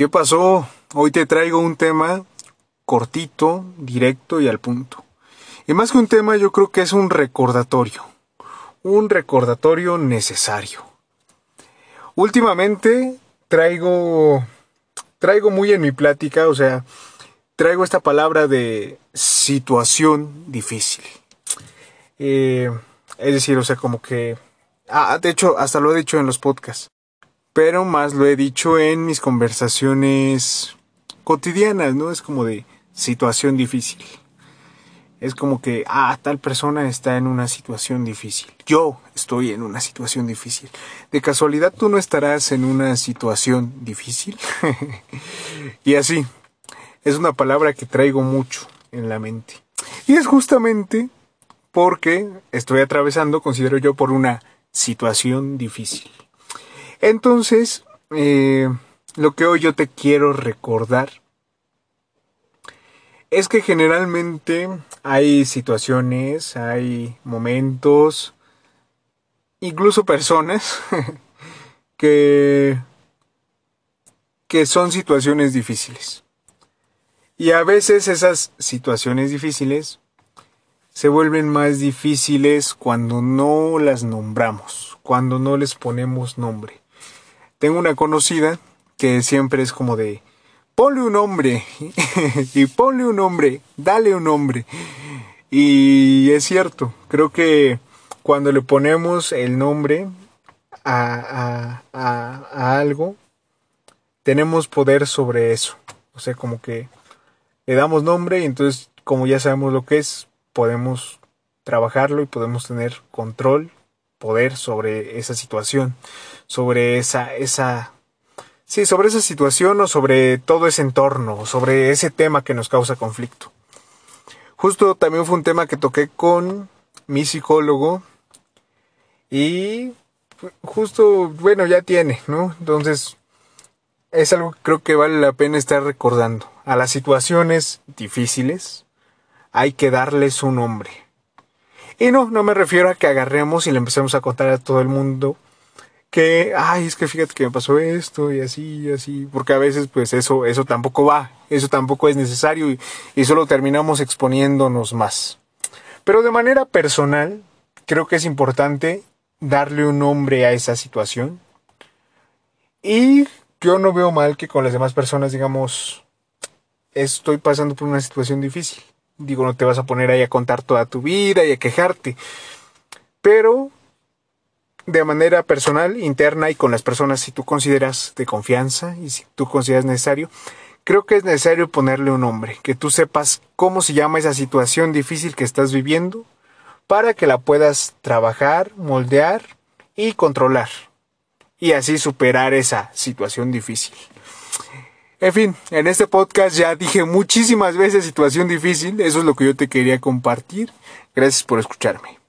¿Qué pasó? Hoy te traigo un tema cortito, directo y al punto. Y más que un tema, yo creo que es un recordatorio. Un recordatorio necesario. Últimamente traigo traigo muy en mi plática, o sea, traigo esta palabra de situación difícil. Eh, es decir, o sea, como que... Ah, de hecho, hasta lo he dicho en los podcasts pero más lo he dicho en mis conversaciones cotidianas, ¿no? Es como de situación difícil. Es como que, ah, tal persona está en una situación difícil. Yo estoy en una situación difícil. ¿De casualidad tú no estarás en una situación difícil? y así, es una palabra que traigo mucho en la mente. Y es justamente porque estoy atravesando, considero yo, por una situación difícil. Entonces, eh, lo que hoy yo te quiero recordar es que generalmente hay situaciones, hay momentos, incluso personas que, que son situaciones difíciles. Y a veces esas situaciones difíciles se vuelven más difíciles cuando no las nombramos, cuando no les ponemos nombre. Tengo una conocida que siempre es como de, ponle un nombre, y ponle un nombre, dale un nombre. Y es cierto, creo que cuando le ponemos el nombre a, a, a, algo, tenemos poder sobre eso. O sea, como que le damos nombre y entonces, como ya sabemos lo que es, podemos trabajarlo y podemos tener control poder sobre esa situación, sobre esa, esa, sí, sobre esa situación o sobre todo ese entorno, sobre ese tema que nos causa conflicto. Justo también fue un tema que toqué con mi psicólogo y justo, bueno, ya tiene, ¿no? Entonces, es algo que creo que vale la pena estar recordando. A las situaciones difíciles hay que darles un nombre. Y no, no me refiero a que agarremos y le empecemos a contar a todo el mundo que, ay, es que fíjate que me pasó esto y así y así, porque a veces pues eso, eso tampoco va, eso tampoco es necesario y, y solo terminamos exponiéndonos más. Pero de manera personal, creo que es importante darle un nombre a esa situación. Y yo no veo mal que con las demás personas digamos, estoy pasando por una situación difícil. Digo, no te vas a poner ahí a contar toda tu vida y a quejarte. Pero de manera personal, interna y con las personas, si tú consideras de confianza y si tú consideras necesario, creo que es necesario ponerle un nombre, que tú sepas cómo se llama esa situación difícil que estás viviendo, para que la puedas trabajar, moldear y controlar, y así superar esa situación difícil. En fin, en este podcast ya dije muchísimas veces situación difícil, eso es lo que yo te quería compartir. Gracias por escucharme.